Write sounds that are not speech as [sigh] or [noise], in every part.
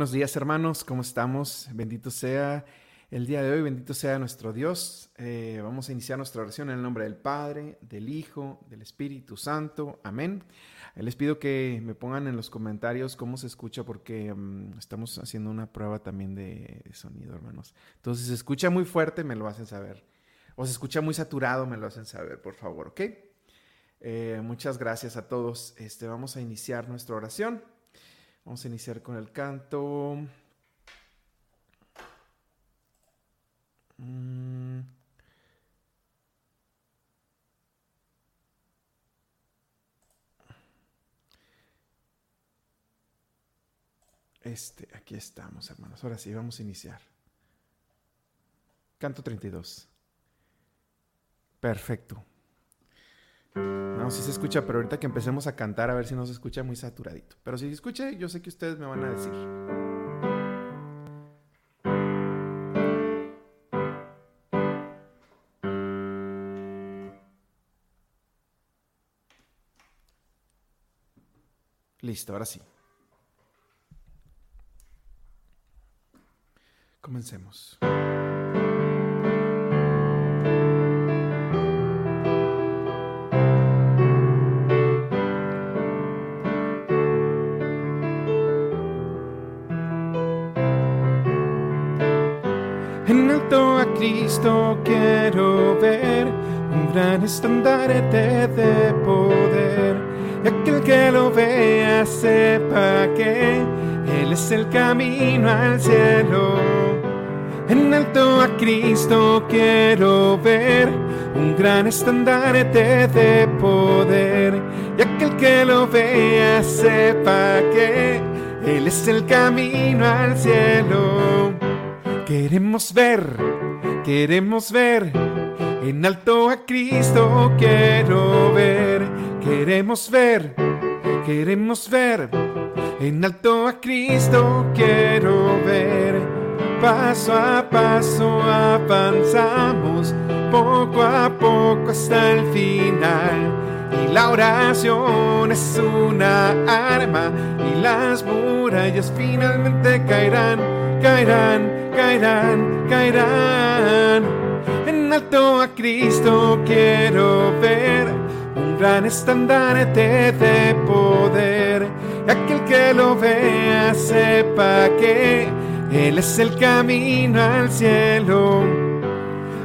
Buenos días hermanos, ¿cómo estamos? Bendito sea el día de hoy, bendito sea nuestro Dios. Eh, vamos a iniciar nuestra oración en el nombre del Padre, del Hijo, del Espíritu Santo. Amén. Les pido que me pongan en los comentarios cómo se escucha porque mm, estamos haciendo una prueba también de, sonido, hermanos. Entonces, se escucha muy fuerte, me lo hacen saber. O se escucha muy saturado, me lo hacen saber, por favor, ¿ok? Eh, muchas gracias a todos. Este, vamos a iniciar nuestra oración. Vamos a iniciar con el canto. Mm. Este, aquí estamos, hermanos. Ahora sí, vamos a iniciar. Canto 32. Perfecto. No, si se escucha, pero ahorita que empecemos a cantar, a ver si no se escucha muy saturadito. Pero si se escucha, yo sé que ustedes me van a decir. Listo, ahora sí. Comencemos. Un gran estandarte de poder. Y aquel que lo vea sepa que Él es el camino al cielo. En alto a Cristo quiero ver, un gran estandarte de poder. Y aquel que lo vea sepa que Él es el camino al cielo. Queremos ver Queremos ver en alto a Cristo, quiero ver. Queremos ver, queremos ver en alto a Cristo, quiero ver. Paso a paso avanzamos, poco a poco hasta el final. Y la oración es una arma y las murallas finalmente caerán, caerán caerán, caerán. Alto a Cristo quiero ver un gran estandarte de poder. Y aquel que lo vea sepa que Él es el camino al cielo.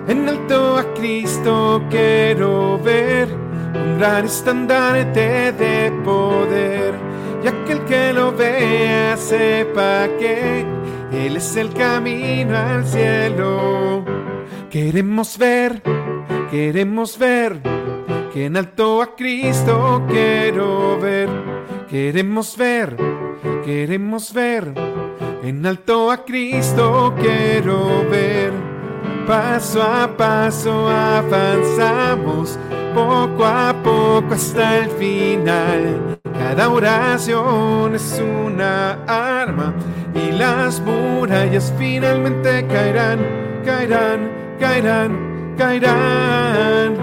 En alto a Cristo quiero ver un gran estandarte de poder. Y aquel que lo vea sepa que él es el camino al cielo. Queremos ver, queremos ver, que en alto a Cristo quiero ver. Queremos ver, queremos ver, en alto a Cristo quiero ver. Paso a paso avanzamos, poco a poco hasta el final. Cada oración es una arma y las murallas finalmente caerán, caerán, caerán, caerán.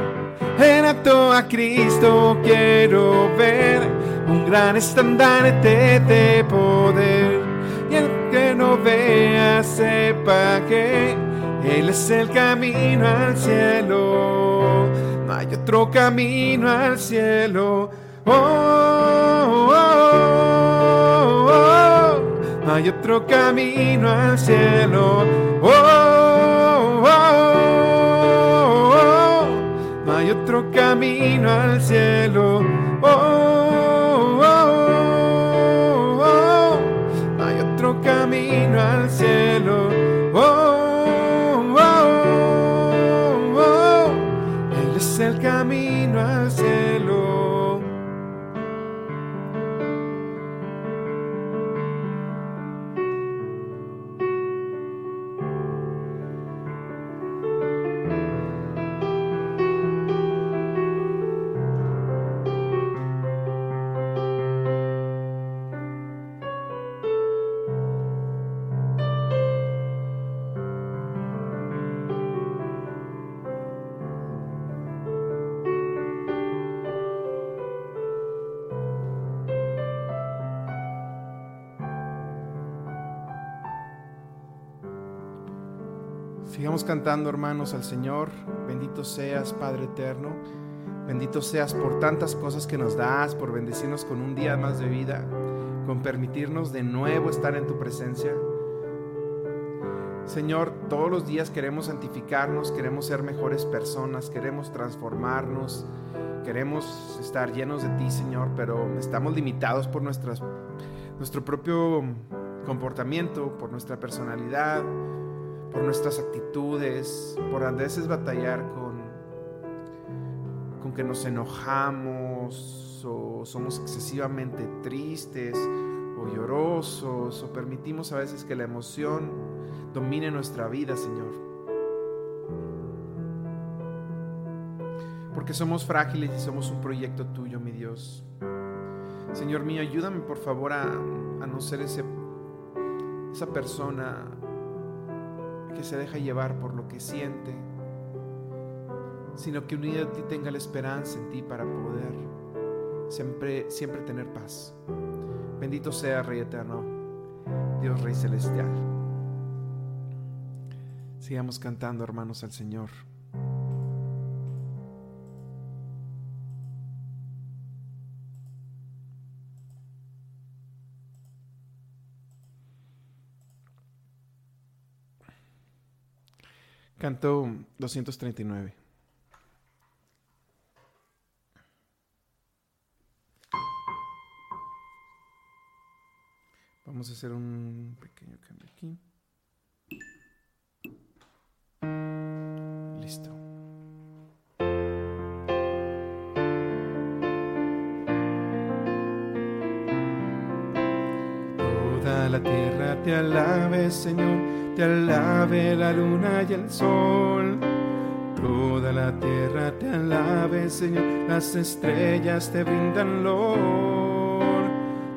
En alto a Cristo quiero ver un gran estandarte de poder. Y el que no vea sepa que Él es el camino al cielo. No hay otro camino al cielo. oh, oh, oh, oh hay otro camino al cielo. Oh, oh, hay otro camino al cielo. Oh, oh, oh, oh, hay otro camino al cielo. Cantando, hermanos, al Señor. Bendito seas, Padre eterno. Bendito seas por tantas cosas que nos das, por bendecirnos con un día más de vida, con permitirnos de nuevo estar en tu presencia. Señor, todos los días queremos santificarnos, queremos ser mejores personas, queremos transformarnos, queremos estar llenos de ti, Señor, pero estamos limitados por nuestras, nuestro propio comportamiento, por nuestra personalidad, por nuestras actitudes, por a veces batallar con, con que nos enojamos o somos excesivamente tristes o llorosos o permitimos a veces que la emoción domine nuestra vida, Señor. Porque somos frágiles y somos un proyecto tuyo, mi Dios. Señor mío, ayúdame por favor a, a no ser ese, esa persona que se deja llevar por lo que siente, sino que unido a ti tenga la esperanza en ti para poder siempre, siempre tener paz. Bendito sea Rey Eterno, Dios Rey Celestial. Sigamos cantando, hermanos, al Señor. Canto 239. Vamos a hacer un pequeño cambio aquí. La luna y el sol. Toda la tierra te alabe, Señor, las estrellas te brindan lor.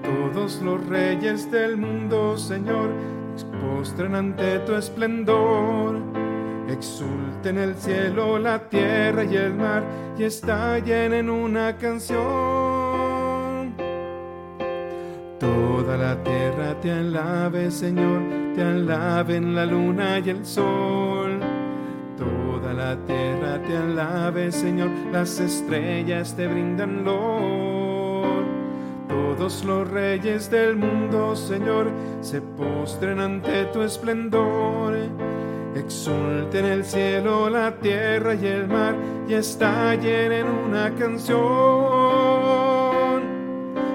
Todos los reyes del mundo, Señor, postran ante tu esplendor. Exulten el cielo, la tierra y el mar, y estallen en una canción. Toda la tierra te alabe, Señor, te alaben la luna y el sol. Toda la tierra te alabe, Señor, las estrellas te brindan lor. Todos los reyes del mundo, Señor, se postren ante tu esplendor. Exulten el cielo, la tierra y el mar, y estallen en una canción.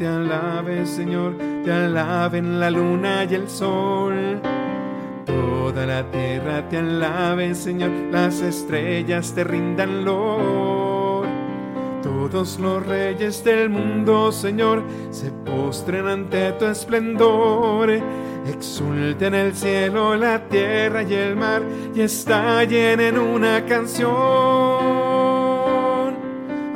Te alabe, Señor, te alaben la luna y el sol. Toda la tierra te alabe, Señor, las estrellas te rindan lor. Todos los reyes del mundo, Señor, se postren ante tu esplendor. Exulten el cielo, la tierra y el mar, y estallen en una canción.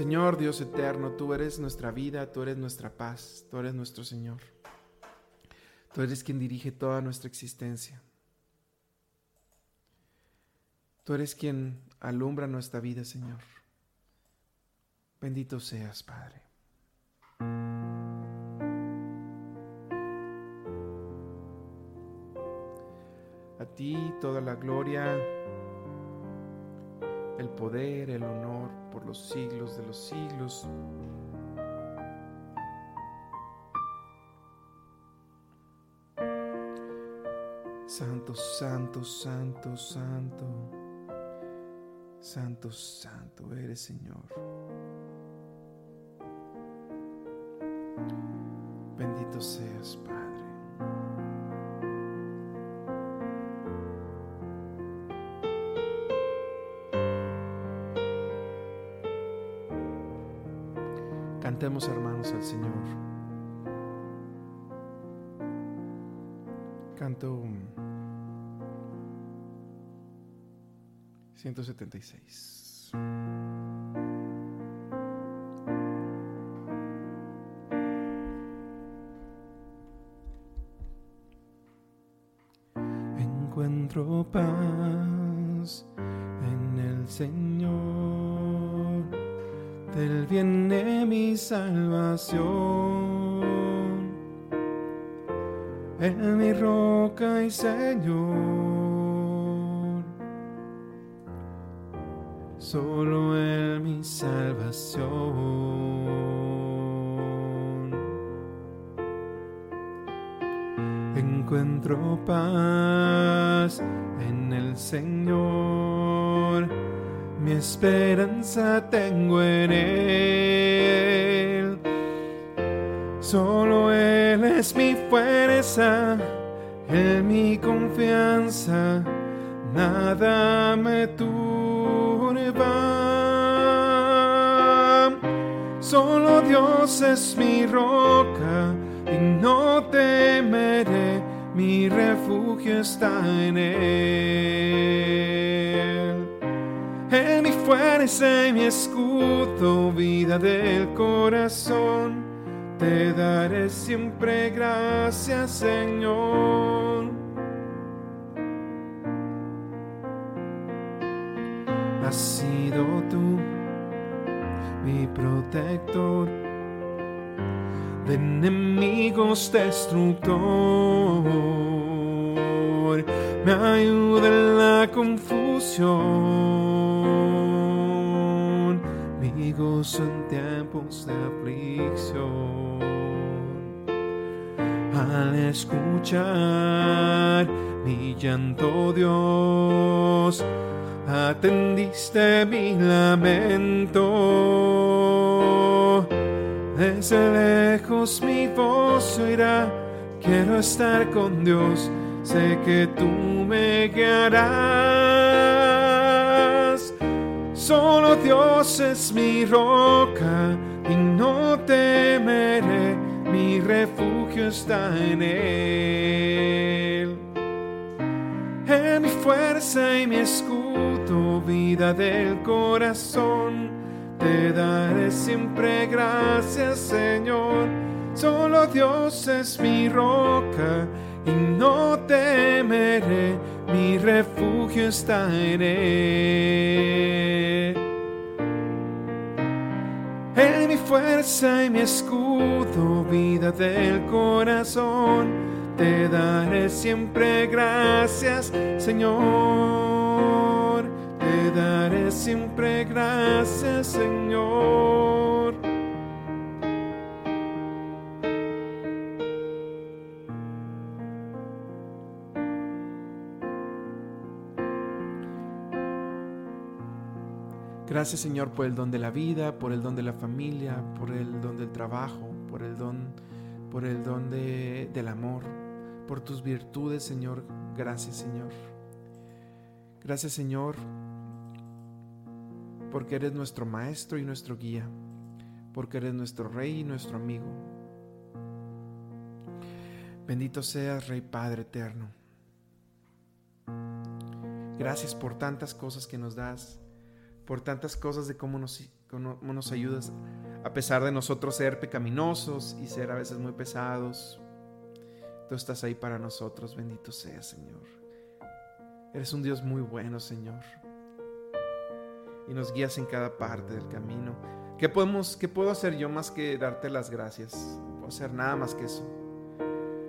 Señor Dios eterno, tú eres nuestra vida, tú eres nuestra paz, tú eres nuestro Señor. Tú eres quien dirige toda nuestra existencia. Tú eres quien alumbra nuestra vida, Señor. Bendito seas, Padre. A ti toda la gloria, el poder, el honor por los siglos de los siglos. Santo, santo, santo, santo santo, santo eres Señor. Bendito seas, Padre. Cantemos hermanos al Señor. Canto 176. Encuentro paz en el Señor, del viene mi salvación, en mi roca y Señor, solo en mi salvación. encuentro paz en el Señor. Mi esperanza tengo en Él. Solo Él es mi fuerza, en mi confianza. Nada me turba. Solo Dios es mi roca y no temeré, mi refugio está en Él. En mi fuerza y mi escudo, vida del corazón, te daré siempre gracias, Señor. Has sido tú mi protector de enemigos destructor. Me ayuda en la confusión, mi gozo en tiempos de aflicción. Al escuchar mi llanto, Dios, atendiste mi lamento desde lejos mi voz oirá, quiero estar con Dios, sé que tú me guiarás. Solo Dios es mi roca y no temeré, mi refugio está en Él. Mi fuerza y mi escudo, vida del corazón te daré siempre gracias, Señor. Solo Dios es mi roca y no temeré. Mi refugio está. En mi fuerza y mi escudo, vida del corazón, te daré siempre gracias, Señor te daré siempre gracias, Señor. Gracias Señor por el don de la vida, por el don de la familia, por el don del trabajo, por el don, por el don de, del amor, por tus virtudes Señor. Gracias Señor. Gracias Señor porque eres nuestro Maestro y nuestro guía, porque eres nuestro Rey y nuestro amigo. Bendito seas, Rey Padre eterno. Gracias por tantas cosas que nos das, por tantas cosas de cómo nos, cómo nos ayudas, a pesar de nosotros ser pecaminosos y ser a veces muy pesados. Tú estás ahí para nosotros, bendito seas, Señor. Eres un Dios muy bueno, Señor. Y nos guías en cada parte del camino. ¿Qué, podemos, ¿Qué puedo hacer yo más que darte las gracias? Puedo hacer nada más que eso.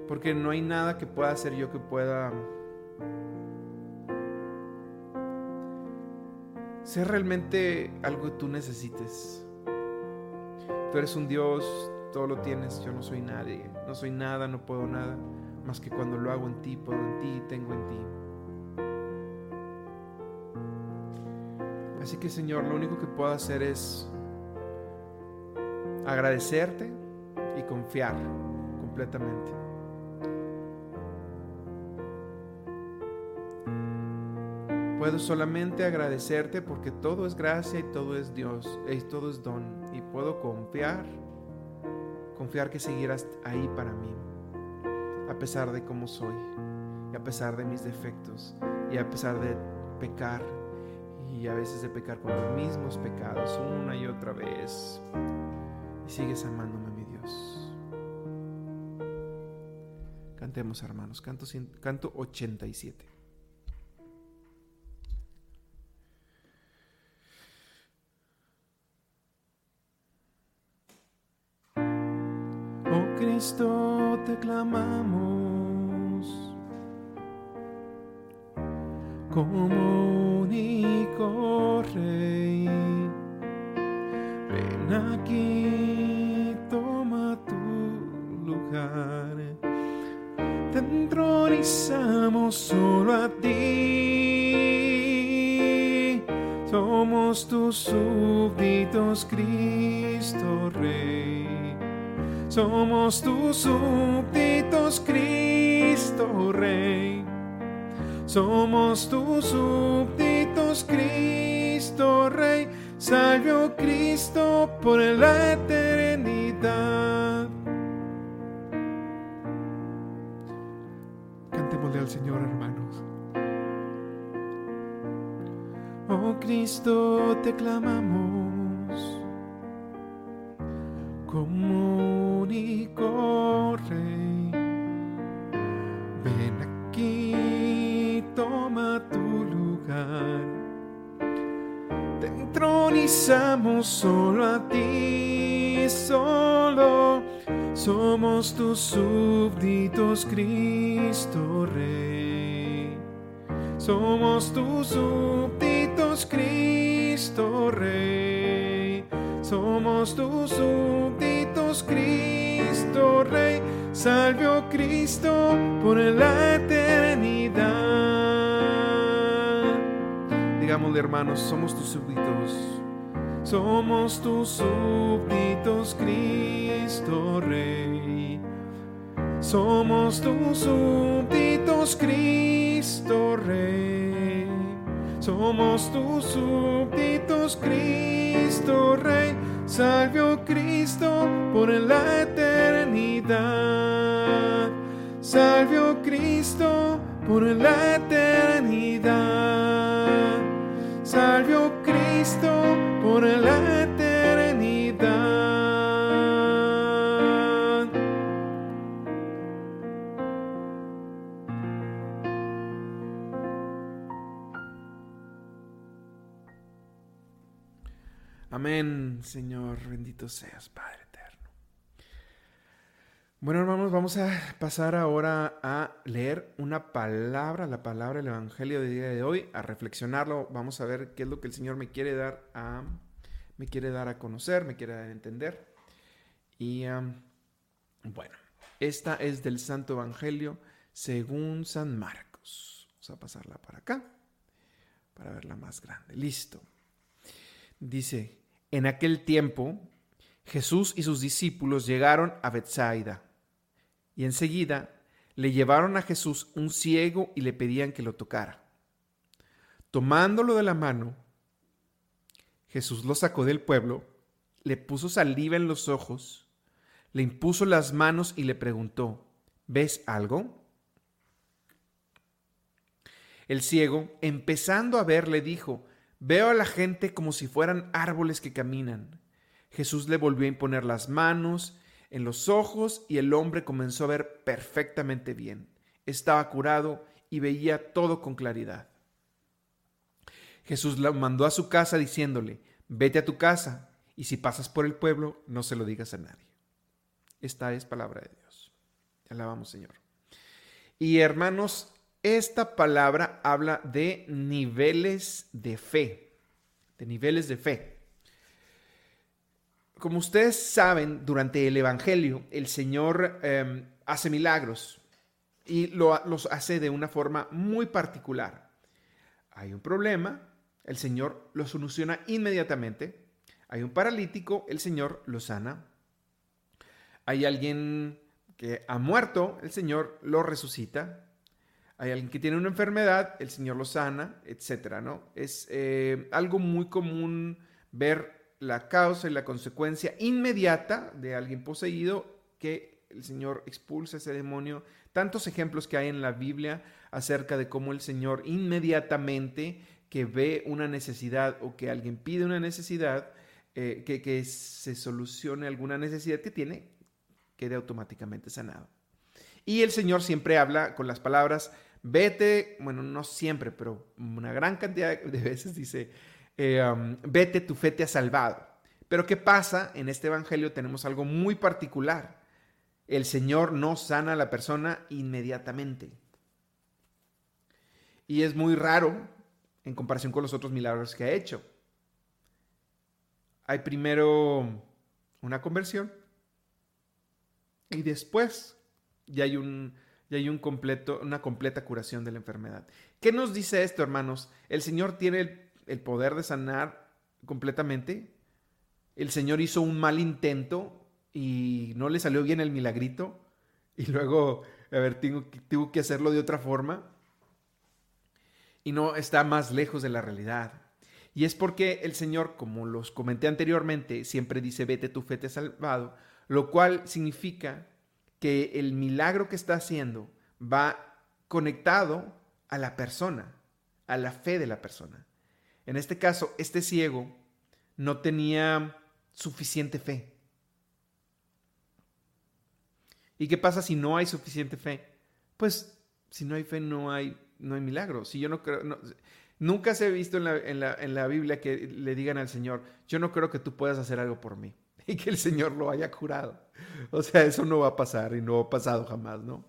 Porque no hay nada que pueda hacer yo que pueda ser realmente algo que tú necesites. Tú eres un Dios todo lo tienes, yo no soy nadie, no soy nada, no puedo nada, más que cuando lo hago en ti, puedo en ti, tengo en ti. Así que Señor, lo único que puedo hacer es agradecerte y confiar completamente. Puedo solamente agradecerte porque todo es gracia y todo es Dios y todo es don. Y puedo confiar, confiar que seguirás ahí para mí, a pesar de cómo soy, y a pesar de mis defectos, y a pesar de pecar, y a veces de pecar con los mismos pecados una y otra vez. Y sigues amándome, mi Dios. Cantemos, hermanos, canto, canto 87. Te clamamos como único Rey. Ven aquí, toma tu lugar. Te entronizamos solo a ti. Somos tus súbditos, Cristo Rey. Somos tus súbditos, Cristo Rey. Somos tus súbditos, Cristo Rey. Salve, Cristo, por la eternidad. Cantémosle al Señor, hermanos. Oh Cristo, te clamamos como único Rey. Ven aquí, toma tu lugar. Te entronizamos solo a ti, solo somos tus súbditos, Cristo Rey. Somos tus súbditos, Cristo Rey. Somos tus súbditos, Cristo Rey, salve oh Cristo por la eternidad. Digámosle hermanos, somos tus súbditos, somos tus súbditos, Cristo Rey. Somos tus súbditos, Cristo Rey. Somos tus súbditos, Cristo Rey. Salve, oh Cristo, por la eternidad. Salve, oh Cristo, por la eternidad. Salve, oh Cristo, por la eternidad. Amén, Señor, bendito seas, Padre eterno. Bueno, hermanos, vamos a pasar ahora a leer una palabra, la palabra del Evangelio del día de hoy, a reflexionarlo. Vamos a ver qué es lo que el Señor me quiere dar a, me quiere dar a conocer, me quiere dar a entender. Y bueno, esta es del Santo Evangelio según San Marcos. Vamos a pasarla para acá, para verla más grande. Listo. Dice, en aquel tiempo, Jesús y sus discípulos llegaron a Bethsaida y enseguida le llevaron a Jesús un ciego y le pedían que lo tocara. Tomándolo de la mano, Jesús lo sacó del pueblo, le puso saliva en los ojos, le impuso las manos y le preguntó, ¿ves algo? El ciego, empezando a ver, le dijo, Veo a la gente como si fueran árboles que caminan. Jesús le volvió a imponer las manos en los ojos y el hombre comenzó a ver perfectamente bien. Estaba curado y veía todo con claridad. Jesús lo mandó a su casa diciéndole, vete a tu casa y si pasas por el pueblo no se lo digas a nadie. Esta es palabra de Dios. Alabamos Señor. Y hermanos, esta palabra habla de niveles de fe. de niveles de fe. Como ustedes saben, durante el Evangelio el Señor em, hace milagros y los hace de una forma muy particular. Hay un problema, el Señor lo soluciona inmediatamente. Hay un paralítico, el Señor lo sana. Hay alguien que ha muerto, el Señor lo resucita. Hay alguien que tiene una enfermedad, el Señor lo sana, etcétera, ¿no? Es eh, algo muy común ver la causa y la consecuencia inmediata de alguien poseído que el Señor expulsa ese demonio. Tantos ejemplos que hay en la Biblia acerca de cómo el Señor inmediatamente que ve una necesidad o que alguien pide una necesidad, eh, que, que se solucione alguna necesidad que tiene, quede automáticamente sanado. Y el Señor siempre habla con las palabras, vete, bueno, no siempre, pero una gran cantidad de veces dice, eh, um, vete, tu fe te ha salvado. Pero ¿qué pasa? En este Evangelio tenemos algo muy particular. El Señor no sana a la persona inmediatamente. Y es muy raro en comparación con los otros milagros que ha hecho. Hay primero una conversión y después ya hay, un, ya hay un completo, una completa curación de la enfermedad. ¿Qué nos dice esto, hermanos? El Señor tiene el, poder de sanar completamente. El Señor hizo un mal intento y no le salió bien el milagrito. Y luego, a ver, tengo, que hacerlo de otra forma. Y no está más lejos de la realidad. Y es porque el Señor, como los comenté anteriormente, siempre dice, vete, tu fe te salvado lo cual significa que el milagro que está haciendo va conectado a la persona, a la fe de la persona. En este caso, este ciego no tenía suficiente fe. ¿Y qué pasa si no hay suficiente fe? Pues si no hay fe no hay, no hay milagro. Si yo no creo, nunca se ha visto en la, en, la, en la Biblia que le digan al Señor, yo no creo que tú puedas hacer algo por mí. [laughs] y que el Señor lo haya curado. [laughs] O sea, eso no va a pasar y no ha pasado jamás, ¿no?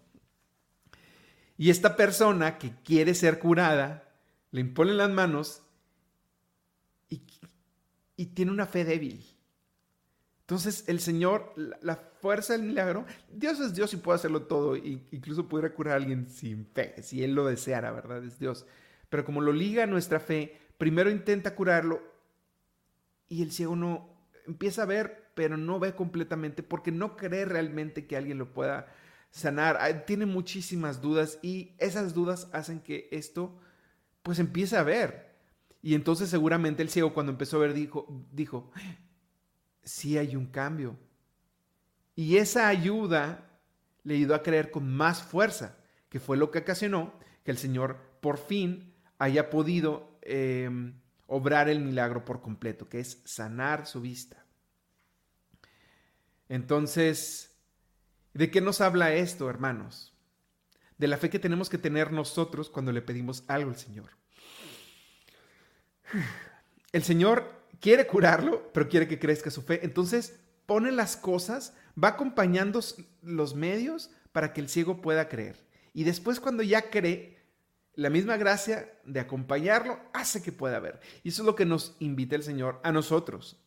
Y esta persona que quiere ser curada, le imponen las manos y, y tiene una fe débil. Entonces el Señor, la fuerza del milagro, Dios es Dios y puede hacerlo todo, incluso pudiera curar a alguien sin fe, si Él lo deseara, ¿verdad? Es Dios. Pero como lo liga nuestra fe, primero intenta curarlo y el ciego no empieza a ver pero no ve completamente porque no cree realmente que alguien lo pueda sanar. Tiene muchísimas dudas y esas dudas hacen que esto pues empiece a ver. Y entonces seguramente el ciego cuando empezó a ver dijo, dijo, sí hay un cambio. Y esa ayuda le ayudó a creer con más fuerza, que fue lo que ocasionó que el Señor por fin haya podido em, obrar el milagro por completo, que es sanar su vista. Entonces, ¿de qué nos habla esto, hermanos? De la fe que tenemos que tener nosotros cuando le pedimos algo al Señor. El Señor quiere curarlo, pero quiere que crezca su fe. Entonces, pone las cosas, va acompañando los medios para que el ciego pueda creer. Y después cuando ya cree, la misma gracia de acompañarlo hace que pueda ver. Y eso es lo que nos invita el Señor a nosotros.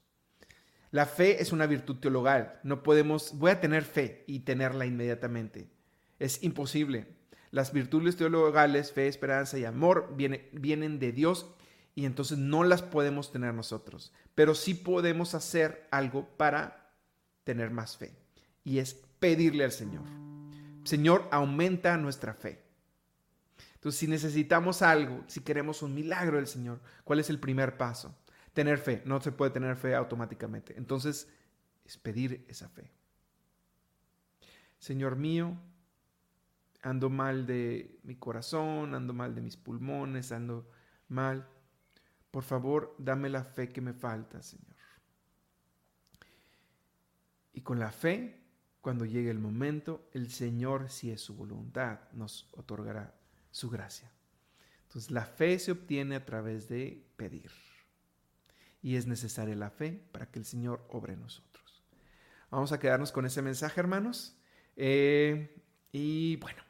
La fe es una virtud teologal. No podemos, voy a tener fe y tenerla inmediatamente. Es imposible. Las virtudes teologales, fe, esperanza y amor, vienen de Dios y entonces no las podemos tener nosotros. Pero sí podemos hacer algo para tener más fe. Y es pedirle al Señor. Señor, aumenta nuestra fe. Entonces, si necesitamos algo, si queremos un milagro del Señor, ¿cuál es el primer paso? Tener fe. No se puede tener fe automáticamente. Entonces, es pedir esa fe. Señor mío, ando mal de mi corazón, ando mal de mis pulmones, ando mal. Por favor, dame la fe que me falta, Señor. Y con la fe, cuando llegue el momento, el Señor, si es su voluntad, nos otorgará su gracia. Entonces, la fe se obtiene a través de pedir y es necesaria la fe para que el Señor obre en nosotros. Vamos a quedarnos con ese mensaje, hermanos. Eh, y bueno,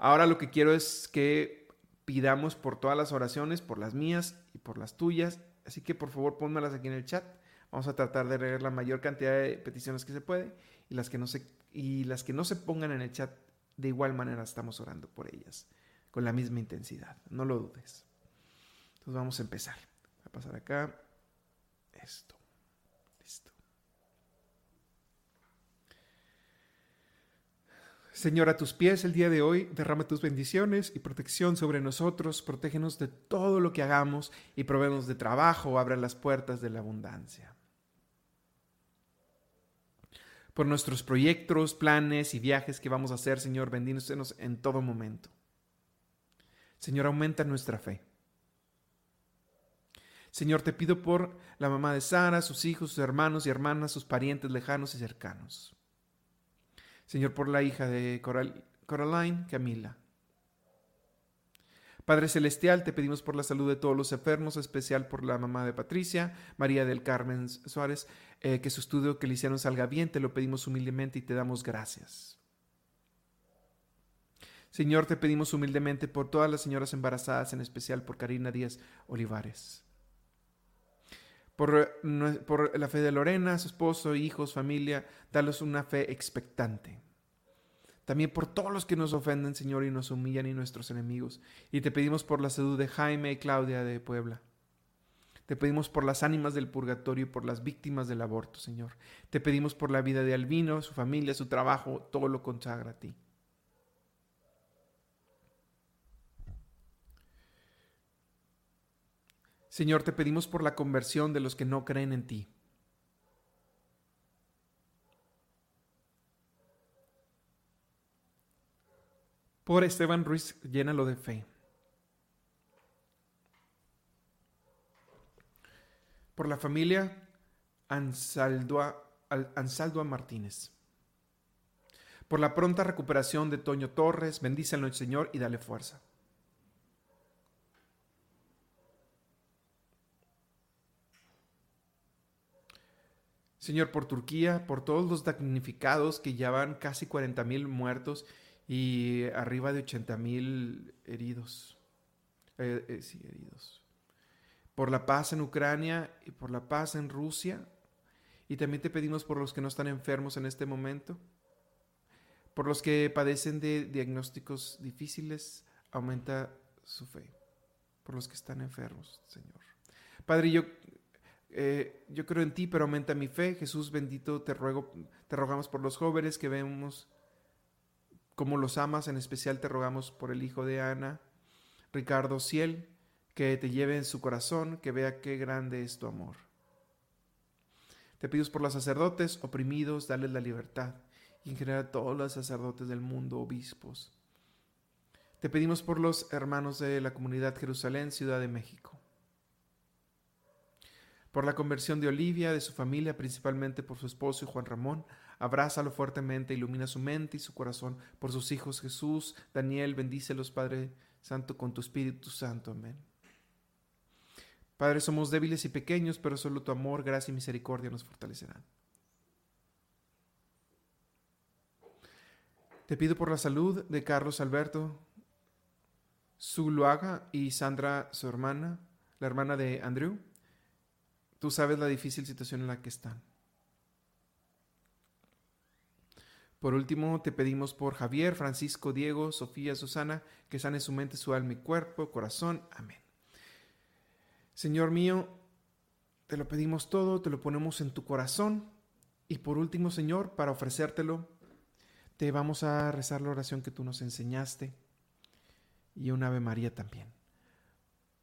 ahora lo que quiero es que pidamos por todas las oraciones, por las mías y por las tuyas. Así que por favor pónmelas aquí en el chat. Vamos a tratar de leer la mayor cantidad de peticiones que se puede y las que no se, y las que no se pongan en el chat, de igual manera estamos orando por ellas, con la misma intensidad. No lo dudes. Entonces vamos a empezar. Voy a pasar acá esto. Listo. Señor, a tus pies el día de hoy, derrama tus bendiciones y protección sobre nosotros, protégenos de todo lo que hagamos y proveemos de trabajo, abra las puertas de la abundancia. Por nuestros proyectos, planes y viajes que vamos a hacer, Señor, bendícenos en todo momento. Señor, aumenta nuestra fe. Señor, te pido por la mamá de Sara, sus hijos, sus hermanos y hermanas, sus parientes lejanos y cercanos. Señor, por la hija de Coraline, Camila. Padre Celestial, te pedimos por la salud de todos los enfermos, especial por la mamá de Patricia, María del Carmen Suárez, eh, que su estudio que le hicieron salga bien, te lo pedimos humildemente y te damos gracias. Señor, te pedimos humildemente por todas las señoras embarazadas, en especial por Karina Díaz Olivares. Por, la fe de Lorena, su esposo, hijos, familia, dalos una fe expectante. También por todos los que nos ofenden, Señor, y nos humillan y nuestros enemigos. Y te pedimos por la salud de Jaime y Claudia de Puebla. Te pedimos por las ánimas del purgatorio y por las víctimas del aborto, Señor. Te pedimos por la vida de Albino, su familia, su trabajo, todo lo consagra a ti. Señor, te pedimos por la conversión de los que no creen en ti. Por Esteban Ruiz, llénalo de fe. Por la familia Ansaldua Martínez. Por la pronta recuperación de Toño Torres, bendícelo, Señor, y dale fuerza. Señor, por Turquía, por todos los damnificados que ya van casi 40 mil muertos y arriba de 80 mil heridos. Eh, eh, sí, heridos. Por la paz en Ucrania y por la paz en Rusia. Y también te pedimos por los que no están enfermos en este momento. Por los que padecen de diagnósticos difíciles, aumenta su fe. Por los que están enfermos, Señor. Padre, yo eh, yo creo en ti, pero aumenta mi fe. Jesús bendito, te ruego, te rogamos por los jóvenes que vemos cómo los amas, en especial te rogamos por el hijo de Ana, Ricardo Ciel, que te lleve en su corazón, que vea qué grande es tu amor. Te pido por los sacerdotes oprimidos, dale la libertad, y en general todos los sacerdotes del mundo, obispos. Te pedimos por los hermanos de la comunidad Jerusalén, Ciudad de México por la conversión de Olivia, de su familia, principalmente por su esposo y Juan Ramón. Abrázalo fuertemente, ilumina su mente y su corazón por sus hijos Jesús, Daniel, bendícelos, Padre Santo, con tu Espíritu Santo. Amén. Padre, somos débiles y pequeños, pero solo tu amor, gracia y misericordia nos fortalecerán. Te pido por la salud de Carlos Alberto Zuluaga y Sandra, su hermana, la hermana de Andrew Tú sabes la difícil situación en la que están. Por último, te pedimos por Javier, Francisco, Diego, Sofía, Susana, que sane su mente, su alma y cuerpo, corazón. Amén. Señor mío, te lo pedimos todo, te lo ponemos en tu corazón. Y por último, Señor, para ofrecértelo, te vamos a rezar la oración que tú nos enseñaste y un Ave María también.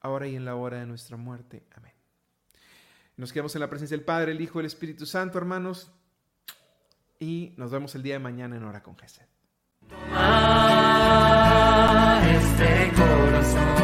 ahora y en la hora de nuestra muerte. Amén. Nos quedamos en la presencia del Padre, el Hijo y el Espíritu Santo, hermanos. Y nos vemos el día de mañana en Hora con Jesús. este corazón.